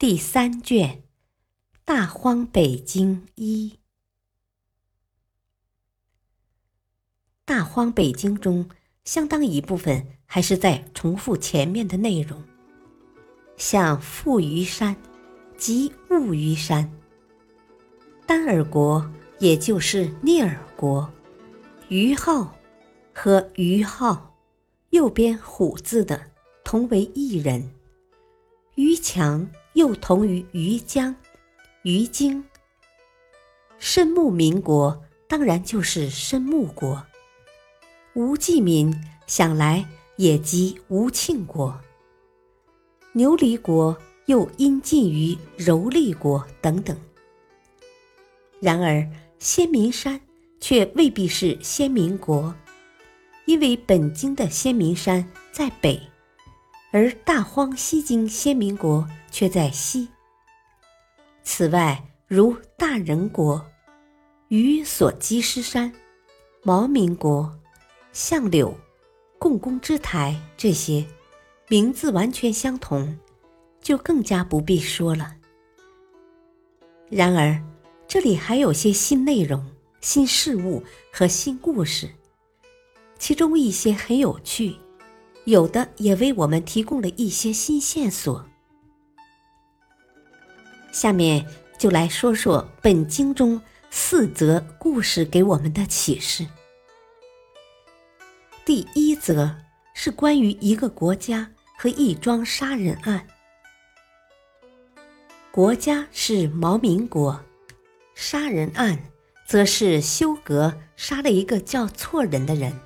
第三卷《大荒北经一》。大荒北经中，相当一部分还是在重复前面的内容，像富于山及物于山、丹尔国，也就是聂尔国、于浩和于浩，右边虎字的同为一人，于强。又同于于江、于京。申穆民国当然就是申穆国。吴季民想来也即吴庆国。牛犁国又因近于柔丽国等等。然而先民山却未必是先民国，因为本经的先民山在北，而大荒西经先民国。却在西。此外，如大人国、于所基师山、毛民国、相柳、共工之台这些名字完全相同，就更加不必说了。然而，这里还有些新内容、新事物和新故事，其中一些很有趣，有的也为我们提供了一些新线索。下面就来说说本经中四则故事给我们的启示。第一则是关于一个国家和一桩杀人案。国家是毛民国，杀人案则是修格杀了一个叫错人的人。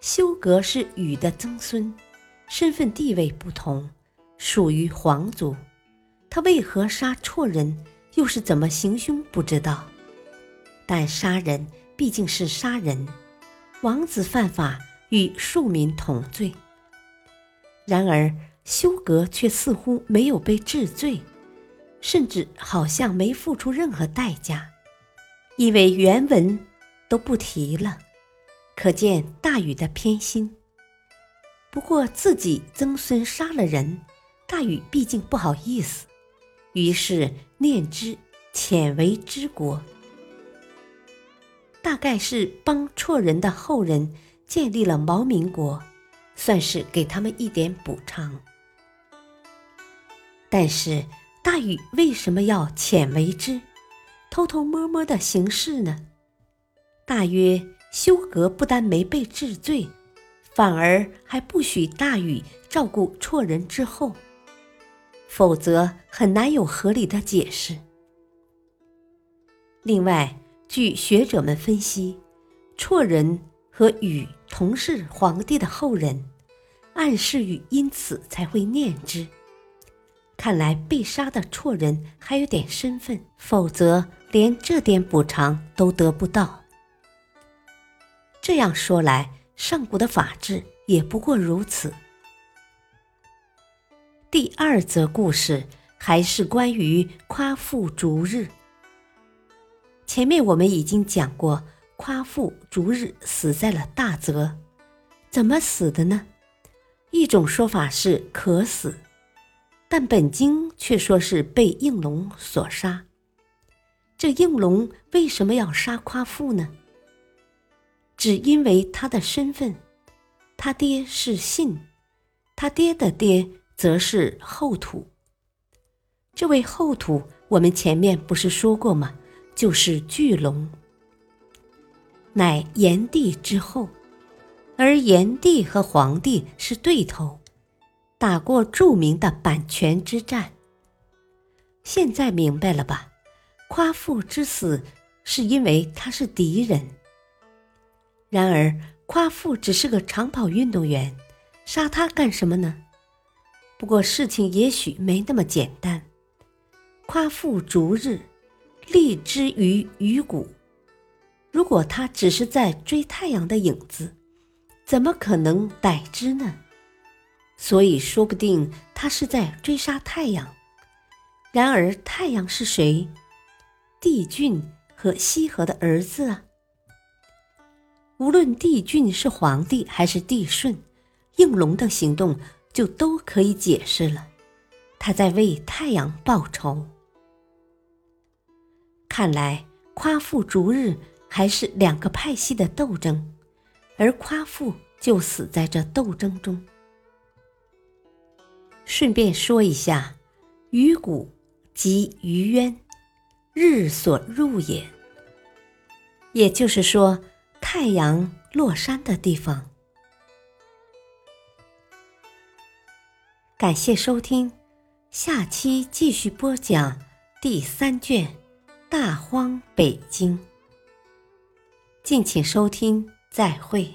休格是禹的曾孙，身份地位不同，属于皇族。他为何杀错人，又是怎么行凶？不知道。但杀人毕竟是杀人，王子犯法与庶民同罪。然而休格却似乎没有被治罪，甚至好像没付出任何代价，因为原文都不提了，可见大禹的偏心。不过自己曾孙杀了人，大禹毕竟不好意思。于是念之，遣为之国，大概是帮错人的后人建立了毛民国，算是给他们一点补偿。但是大禹为什么要遣为之，偷偷摸摸的行事呢？大约休格不但没被治罪，反而还不许大禹照顾辍人之后。否则很难有合理的解释。另外，据学者们分析，辍人和禹同是皇帝的后人，暗示禹因此才会念之。看来被杀的辍人还有点身份，否则连这点补偿都得不到。这样说来，上古的法治也不过如此。第二则故事还是关于夸父逐日。前面我们已经讲过，夸父逐日死在了大泽，怎么死的呢？一种说法是渴死，但本经却说是被应龙所杀。这应龙为什么要杀夸父呢？只因为他的身份，他爹是信，他爹的爹。则是后土。这位后土，我们前面不是说过吗？就是巨龙，乃炎帝之后，而炎帝和黄帝是对头，打过著名的阪泉之战。现在明白了吧？夸父之死是因为他是敌人。然而夸父只是个长跑运动员，杀他干什么呢？不过事情也许没那么简单。夸父逐日，立之于鱼骨。如果他只是在追太阳的影子，怎么可能逮之呢？所以说不定他是在追杀太阳。然而太阳是谁？帝俊和羲和的儿子啊。无论帝俊是皇帝还是帝舜，应龙的行动就都可以解释了。他在为太阳报仇。看来夸父逐日还是两个派系的斗争，而夸父就死在这斗争中。顺便说一下，鱼骨即鱼渊，日所入也。也就是说。太阳落山的地方。感谢收听，下期继续播讲第三卷《大荒北京》。敬请收听，再会。